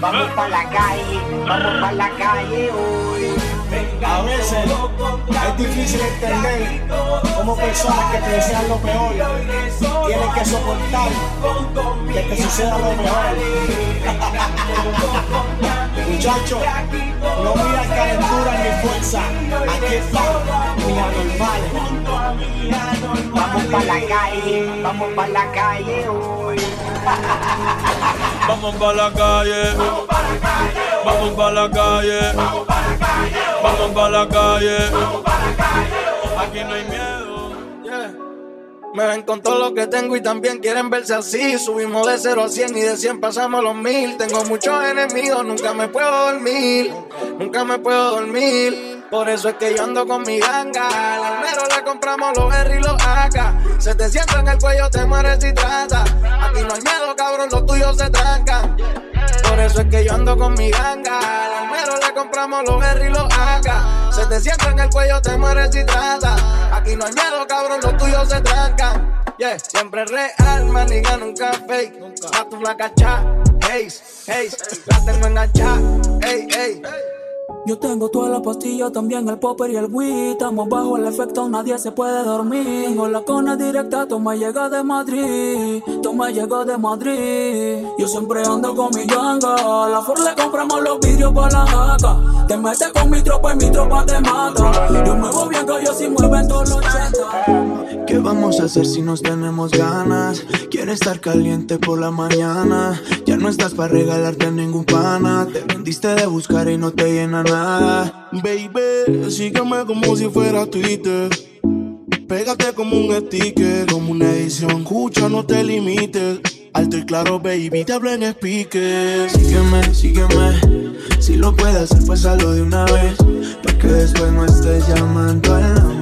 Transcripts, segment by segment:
Vamos pa' la calle, vamos pa' la calle hoy. A veces es difícil entender cómo personas que te desean lo peor tienen que soportar que te suceda lo mejor. Muchachos, no miras calentura ni fuerza. Aquí está mi anormal. Vamos pa' la calle, vamos pa' la calle hoy. Vamos pa' la calle, vamos pa' la calle, vamos pa' la calle, vamos pa' la calle. Aquí no hay miedo. Me ven con todo lo que tengo y también quieren verse así. Subimos de 0 a 100 y de 100 pasamos a los 1000. Tengo muchos enemigos, nunca me puedo dormir. Nunca me puedo dormir. Por eso es que yo ando con mi ganga. Al almero le compramos los R y los AK. Se te sienta en el cuello, te mueres si trata. Aquí no hay miedo, cabrón, los tuyos se trancan. Por eso es que yo ando con mi ganga. Al almero le compramos los R y los AK. Se te sienta en el cuello, te mueres si trata. Aquí no hay miedo, cabrón, los tuyos se trancan. Yeah, siempre real, maniga, nunca fake. A tu flaca cha, hey, hey, la tengo enganchada, hey, hey. Yo tengo toda la pastilla, también el popper y el weed. Estamos bajo el efecto, nadie se puede dormir. Tengo la cona directa, toma llega de Madrid. Toma llega de Madrid. Yo siempre ando con mi ganga. La Ford le compramos los vidrios para la jaca. Te metes con mi tropa y mi tropa te mata. Yo muevo bien que yo si mueven todos los 80. ¿Qué vamos a hacer si nos tenemos ganas? Quiero estar caliente por la mañana. Ya no estás para regalarte ningún pana. Te vendiste de buscar y no te llena nada. Baby, sígueme como si fuera Twitter. Pégate como un sticker, como una edición. Escucha, no te limites. Alto y claro, baby, te hablo en speaker. Sígueme, sígueme. Si lo puedes hacer, pues hazlo de una vez. Para que después no estés llamando a la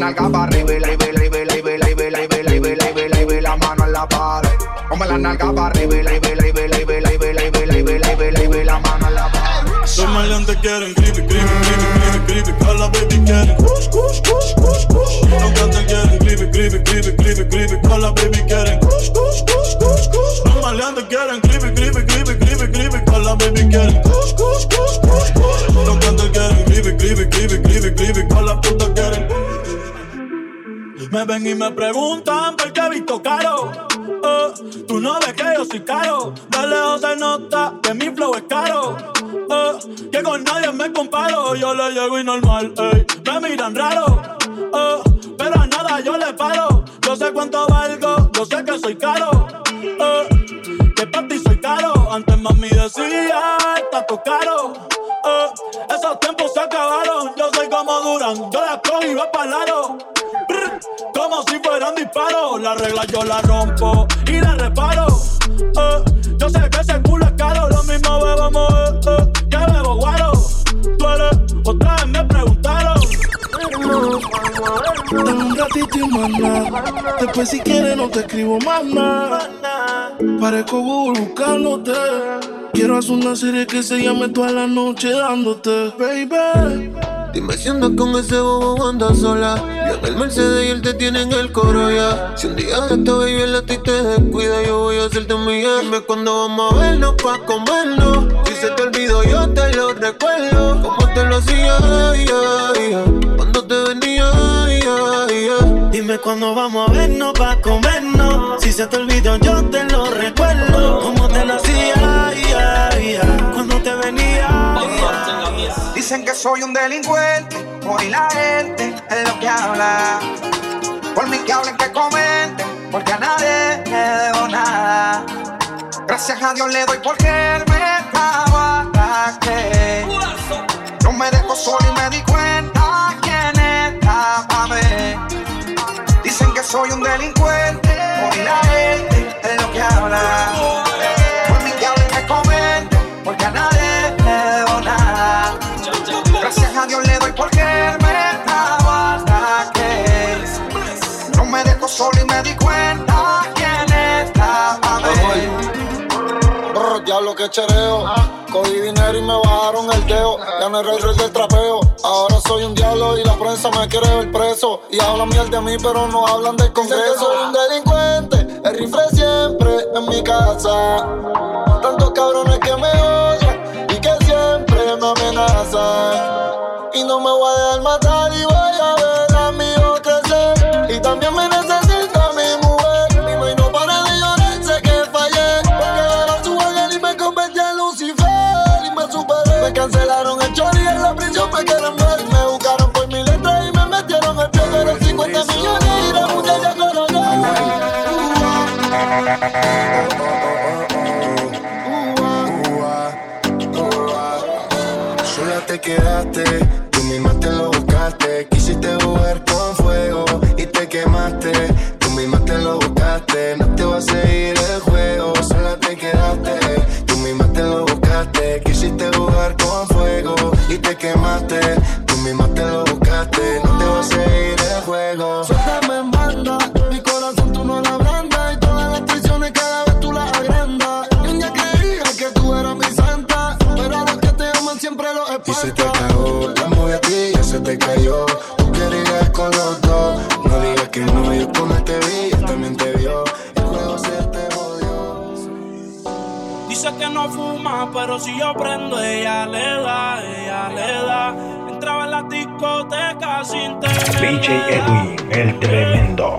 nalga para arriba y la vela y vela y vela y vela y vela y vela y vela y mano en la pared. Ponme la nalga para arriba y la vela y vela y vela y vela y vela y vela y vela y mano en la pared. Los maleantes quieren creepy, creepy, creepy, creepy, creepy. A la baby quieren kush, kush, kush, kush, kush. Los cantantes quieren creepy, creepy, creepy, creepy, creepy. A la baby quieren kush, kush, kush, kush, kush. Los maleantes quieren creepy, creepy, creepy, creepy, creepy. A la baby quieren. Los cantantes quieren creepy, creepy, creepy, creepy, creepy. La puta quieren me ven y me preguntan por qué he visto caro. Oh, tú no ves que yo soy caro. De lejos se nota que mi flow es caro. Oh, que con nadie me comparo. Yo le llego y normal. Me miran raro. Oh, pero a nada yo le paro. Yo sé cuánto valgo, yo sé que soy caro. Que para ti soy caro. Antes mami decía, está todo caro. Esos tiempos se acabaron. Yo soy como Duran, yo la cojo y va para lado. Como si fueran disparos. La regla yo la rompo y la reparo. Oh, yo sé que ese Nada. Después si quieres no te escribo más nada. Parezco Google buscándote. Quiero hacer una serie que se llame toda la noche dándote. Baby, Dime si andas con ese bobo andas sola. Yo en el Mercedes y él te tiene en el coro ya. Si un día esta baby en la ti te descuida, yo voy a hacerte mía. Dime cuando vamos a vernos pa' comernos. Si se te olvidó, yo te lo recuerdo. Como te lo hacía, cuando te venía, Dime cuando vamos a vernos pa' comernos. Si se te olvidó, yo te lo recuerdo. Como te lo hacía, cuando te venía. Dicen que soy un delincuente, hoy la gente es lo que habla. Por mí que hablen, que comenten, porque a nadie le debo nada. Gracias a Dios le doy porque él me estaba que No me dejo solo y me di cuenta soy un delincuente, hoy la gente es lo que habla. Por mí que hablen, que comenten, porque a nadie Gracias a Dios le doy porque él me estaba hasta que no me dejó solo y me di cuenta quién estaba Ya Diablo que chereo, cogí dinero y me bajaron el dedo. Ya no era el rey del trapeo, ahora soy un diablo y la prensa me quiere ver preso. Y hablan miel de mí, pero no hablan del congreso. Soy un delincuente, el rifle siempre en mi casa. Tantos cabrones que me odian y que siempre me amenazan. Y no me voy a dejar matar Dice que no fuma, pero si yo prendo, ella le da, ella le da. Entraba en la discoteca sin tener. DJ Edwin, el tremendo.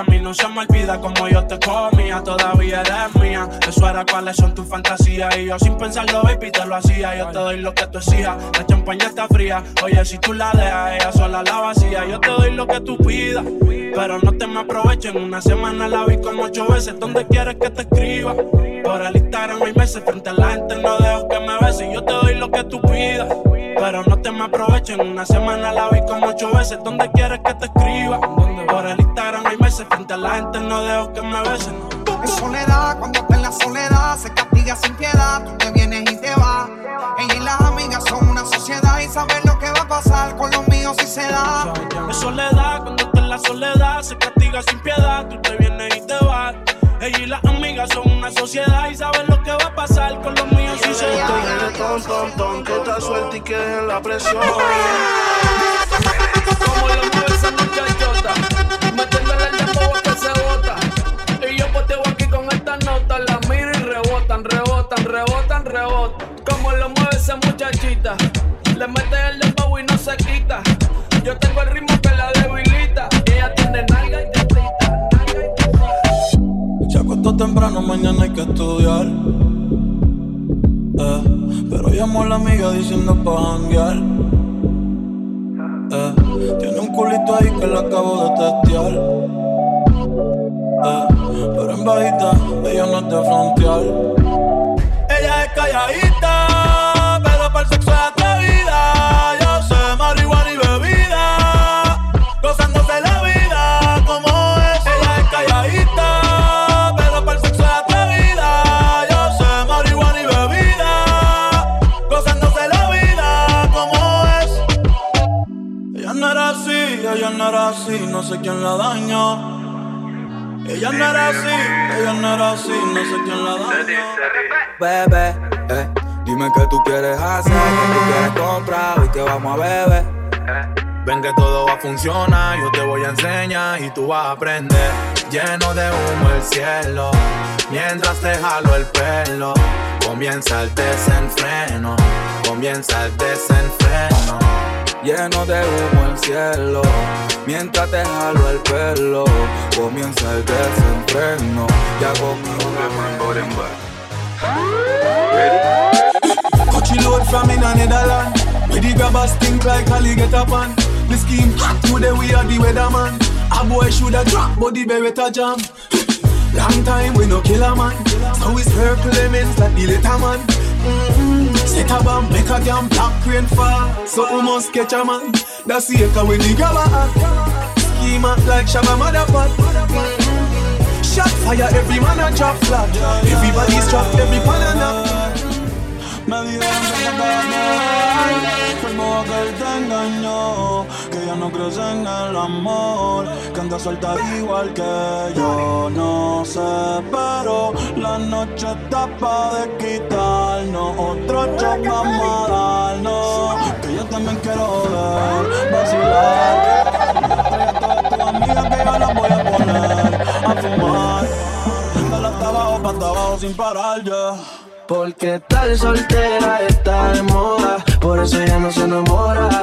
A mí no se me olvida como yo te comía, todavía eres mía. Eso era cuáles son tus fantasías. Y yo sin pensarlo, baby, te lo hacía. Yo te doy lo que tú exijas. La champaña está fría. Oye, si tú la dejas, ella sola la vacía. Yo te doy lo que tú pidas. Pero no te me aprovechen. Una semana la vi como ocho veces. ¿Dónde quieres que te escriba? Por el Instagram hay meses. Frente a la gente no dejo que me beses. Yo te doy lo que tú pidas. Pero no te me aprovechen. Una semana la vi como ocho veces. ¿Dónde quieres que te escriba? Por el Instagram hay meses. Frente a la gente no dejo que me besen. En soledad, cuando está en la soledad, se castiga sin piedad. Tú te vienes y te vas. Ella y las amigas son una sociedad y saben lo que va a pasar con los míos si se da. En soledad, cuando está en la soledad, se castiga sin piedad. Tú te vienes y te vas. Ella y las amigas son una sociedad y saben lo que va a pasar con los míos si se. Ton, ton, ton, que está suelta y que en la presión. Como lo mueve esa muchachota, metiéndole el a que se bota. Y yo poteo aquí con esta nota, la miro y rebotan, rebotan, rebotan, rebotan. Como lo mueve esa muchachita, le mete el dembow y no se quita. Yo tengo el ritmo temprano, mañana hay que estudiar. Eh, pero llamó a la amiga diciendo pa' janguear. Eh, tiene un culito ahí que lo acabo de testear. Eh, pero en bajita, ella no es de frontear. Ella es calladita, no sé quién la dañó. Ella no era así, ella no era así, no sé quién la dañó. Bebé, eh, dime qué tú quieres hacer, qué tú quieres comprar, hoy que vamos a beber. Ven que todo va a funcionar, yo te voy a enseñar y tú vas a aprender. Lleno de humo el cielo, mientras te jalo el pelo. Comienza el desenfreno, comienza el desenfreno. Lleno de humo el cielo, mientras te jalo el pelo. Comienza el desenfreno, ya conmigo Coachy load from in a Netherland. Where the grabbers stink like Ali get up on. The scheme hot today we are the weatherman. A boy shoulda drop, but the beretta jam. Long time we no kill a man. So we circle lemons like the little man. Mm-hmm. Set a bomb, make a damn black rain fall. So we must catch a man. That's the echo when the grabber at. Scheme like Shabba Motherfucker. Mm-hmm. Shot fire, every man a drop flat. Everybody's trapped, every pan a knock. Me te mal, que el bobo que él te engañó, que ya no crees en el amor, que anda suelta igual que yo, no sé, pero la noche está pa' de quitarnos, otro shot vamos a darnos, que yo también quiero ver, vacilar, trae a tus amigas que yo las voy a poner a fumar, dale hasta abajo, pa' abajo sin parar ya. Porque tal soltera está de moda, por eso ella no se enamora.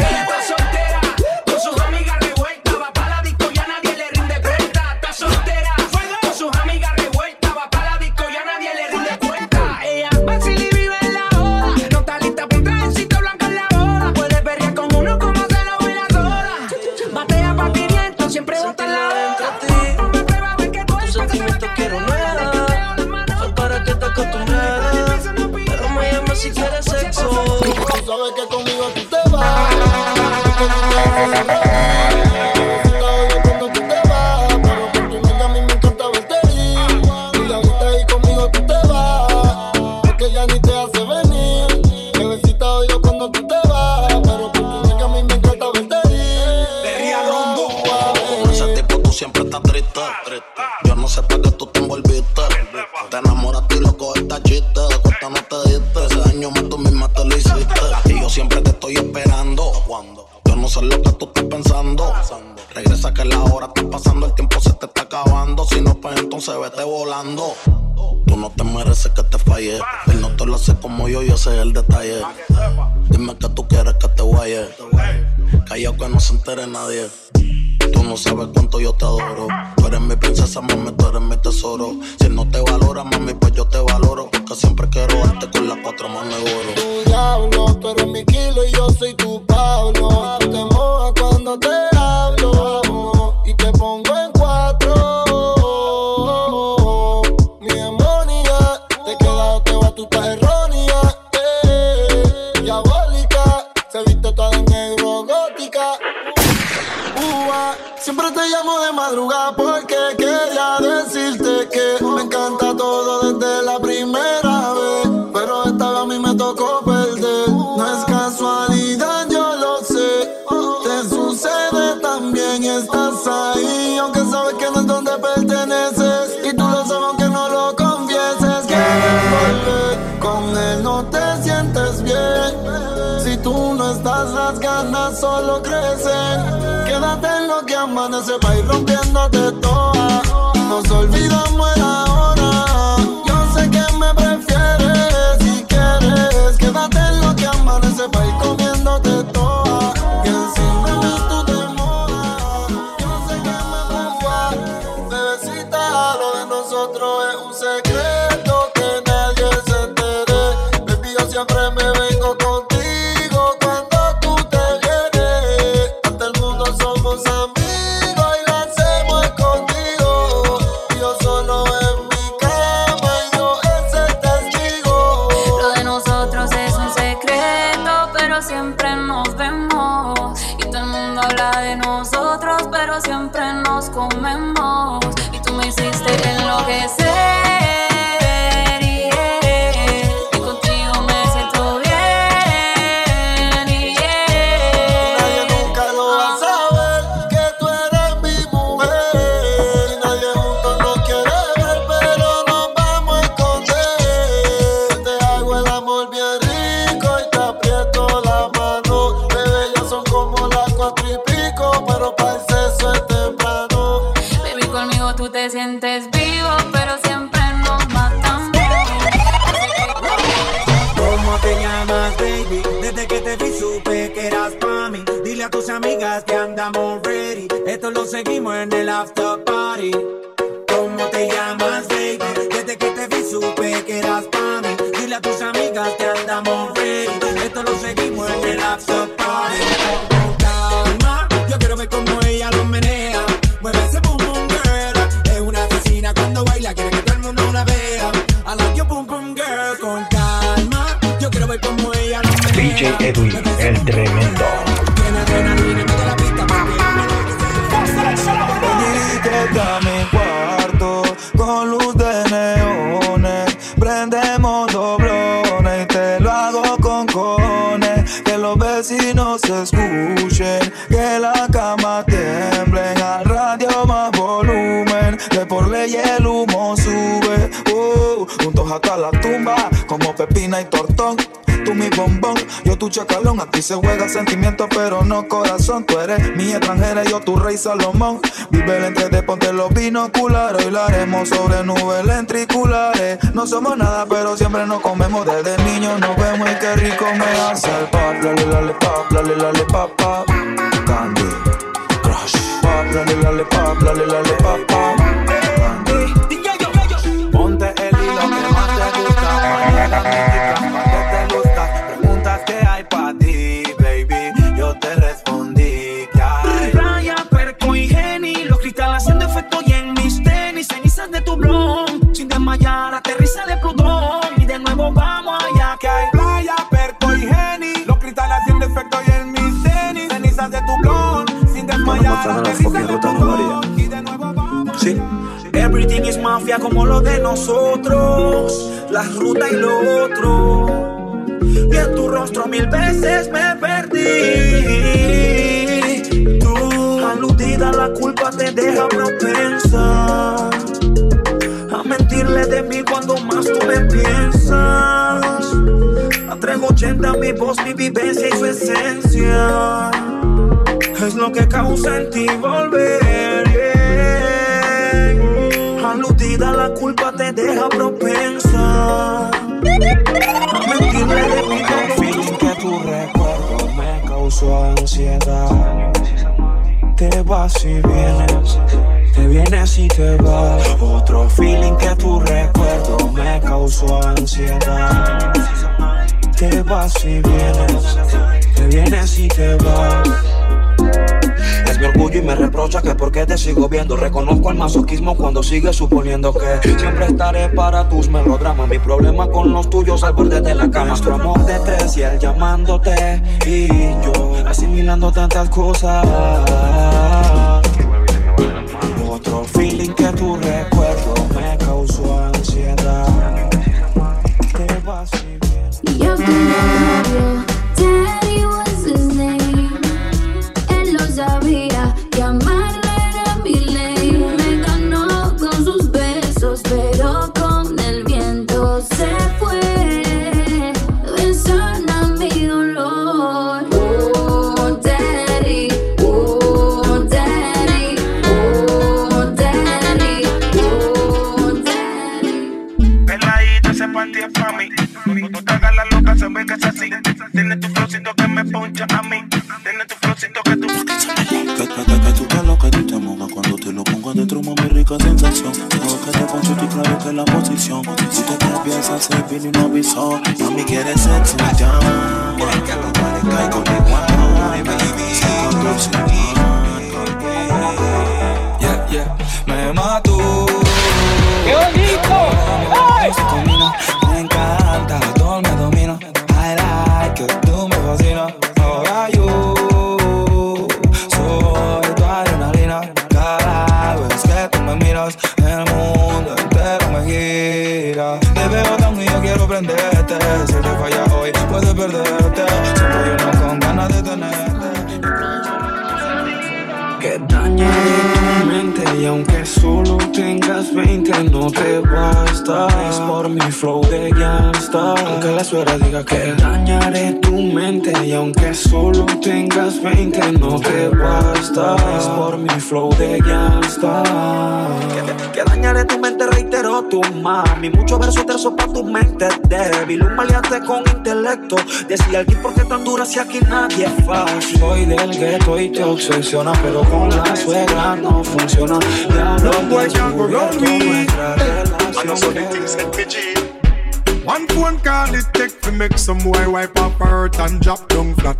Te está acabando. Si no, pues entonces vete volando. Tú no te mereces que te falle. Él no te lo hace como yo, yo sé el detalle. Dime que tú quieres que te guaye. Callao que no se entere nadie. Tú no sabes cuánto yo te adoro. Tú eres mi princesa, mami, tú eres mi tesoro. Si no te valora, mami, pues yo te valoro. Porque siempre quiero darte con las cuatro manos de oro. Tu diablo, tú eres mi kilo y yo soy tu Pablo. Tú te mojas cuando te rompiéndote toda. Nos olvidamos amigas que andamos ready. Esto lo seguimos en el after party. ¿Cómo te llamas, baby? Desde que te vi supe que eras pa' mí. Dile a tus amigas que andamos ready. Esto lo seguimos en el after party. Con calma, yo quiero ver cómo ella lo menea. Mueve ese boom boom girl. Es una asesina cuando baila, quiere que todo el mundo la vea. I like your boom boom girl. Con calma, yo quiero ver cómo ella lo menea. DJ Edwin, Que los vecinos escuchen, que la cama tiemble. Al radio más volumen, que por ley el humo sube. Uh, juntos hasta la tumba, como pepina y tortón. Bombón, yo tu chacalón. Aquí se juega sentimiento, pero no corazón. Tú eres mi extranjera, yo tu rey Salomón. Vive el entre de ponte los binoculares. Hoy la sobre nubes lentriculares. No somos nada, pero siempre nos comemos. Desde niños nos vemos y qué rico me hace el pop. Lale, lale, pop, lale, lale, pop, pop. Candy, crush. Pop, lale, lale, pop, lale, lale, pop, pop. Candy. Ponte el hilo que más te gusta. Plutón. Y de nuevo vamos. Sí. Everything is mafia como lo de nosotros. La ruta y lo otro. Y en tu rostro mil veces me perdí. Tú, aludida, la culpa te deja propensa. A mentirle de mí cuando más tú me piensas. A 380 mi voz, mi vivencia y su esencia. Es lo que causa en ti volver. yeah. Aludida, la culpa te deja propensa. A mentirle de cuando Feeling que tu recuerdo me causó ansiedad. Te vas y vienes, te vienes y te vas. Otro feeling que tu recuerdo me causó ansiedad. Te vas y vienes, te vienes y te vas. Es mi orgullo y me reprocha que por qué te sigo viendo. Reconozco el masoquismo cuando sigues suponiendo que siempre estaré para tus melodramas. Mi problema con los tuyos al borde de la cama. Nuestro amor de tres y él llamándote. Y yo asimilando tantas cosas. Otro feeling que tu recuerdo Es por mi flow de gangsta. Aunque la suegra diga que dañaré tu mente y aunque solo tengas 20 no te basta. Es por mi flow de gangsta. Que, que dañaré tu mente, reitero tu mami. Muchos versos tersos para tu mente débil. Un maleante con intelecto. Decía alguien por qué tan dura si aquí nadie es fácil. Soy del gueto y te obsesiona, pero con la suegra no funciona. Ya no voy a nuestra relación. One phone call it take to make some boy wipe up her hurt and drop down flat.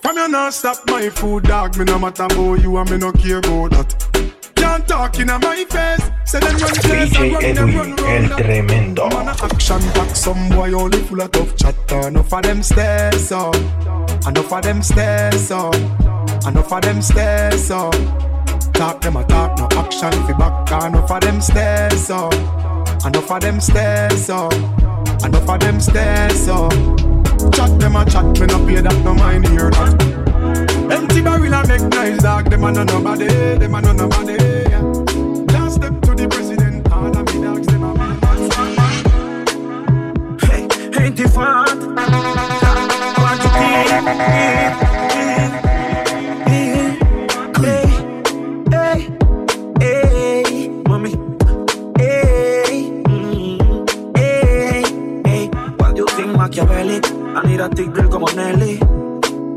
From you not stop my food, dog. Me no matter about you and me no care about that. Can't talk in my face. Say them run place and run them run El tremendo. Man a action back, some boy only full of tough chatter. Enough of them stairs up, enough of them stairs up, enough of them stairs up. Talk them a talk, no action fi back. Enough of them stairs up, enough of them stairs up, enough of them stairs up. Chat them a chat, me no pay that, no mind hear that. Empty barrel a make nice dog, them a no nobody, them a no nobody. Last step to the president, all of me dogs, them a Hey, ain't it fun? Want to be? Hey, I need a thick girl como Nelly.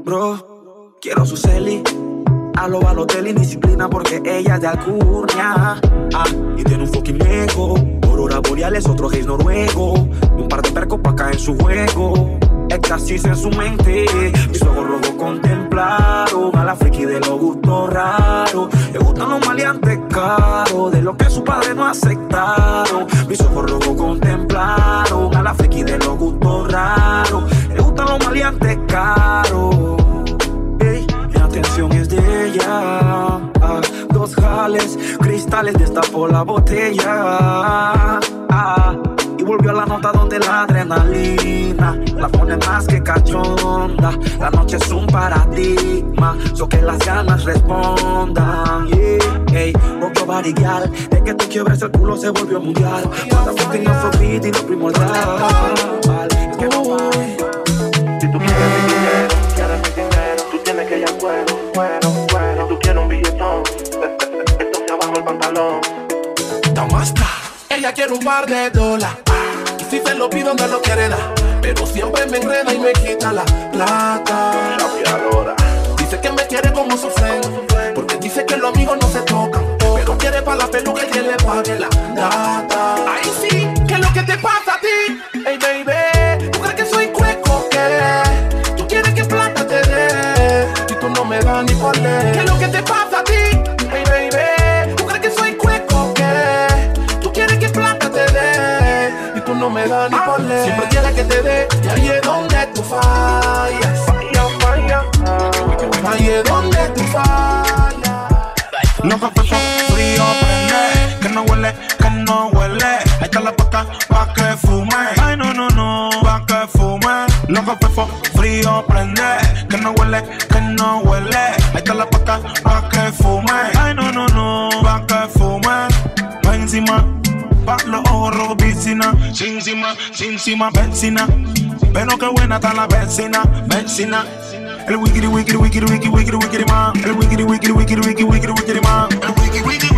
Bro, quiero su celi. A lo Balotelli, disciplina porque ella es de Alcurnia. Ah, y tiene un fucking ego. Aurora boreales, otro gays noruego. Y un par de percos pa' caer en su juego. Éxtasis en su mente. Mis ojos rojos contemplaron a la friki de los gustos raros. Le gustan los maleantes caros, de lo que su padre no aceptaron. Mis ojos rojos contemplaron cristales, destapó la botella. Ah, y volvió a la nota donde la adrenalina la pone más que cachonda. La noche es un paradigma, so que las ganas respondan. Yeah, otro de que tú quiebres el culo se volvió mundial. Cada fucking afrobeat y lo primordial. Es que no ella quiere un par de dólares. Si se lo pido, me lo quiere dar. Pero siempre me enreda y me quita la plata. Dice que me quiere como su friend. Porque dice que los amigos no se tocan. Pero quiere para la peluca y que le pague la me das ni por ley. Siempre quieres que te dé. Y ahí es donde tú fallas. Falla, falla. Ahí es donde tú fallas. Loco que son frío prende, que no huele, que no huele. Ahí está la paca pa' que fume. Ay no no no, pa' que fume. Loco que son frío prende, que no huele, que no huele. Ahí está la paca pa' que fume. Ay no no no, pa' que fume. Va encima, Pablo ahorro vicina, Cincima, Cincima, benzina. Pero qué buena está la benzina, benzina. El wiki, wiki, wiki, wiki, wiki, wiki, man. El wiki, wiki, wiki, wiki, wiki, wiki, man. El wiki, wiki.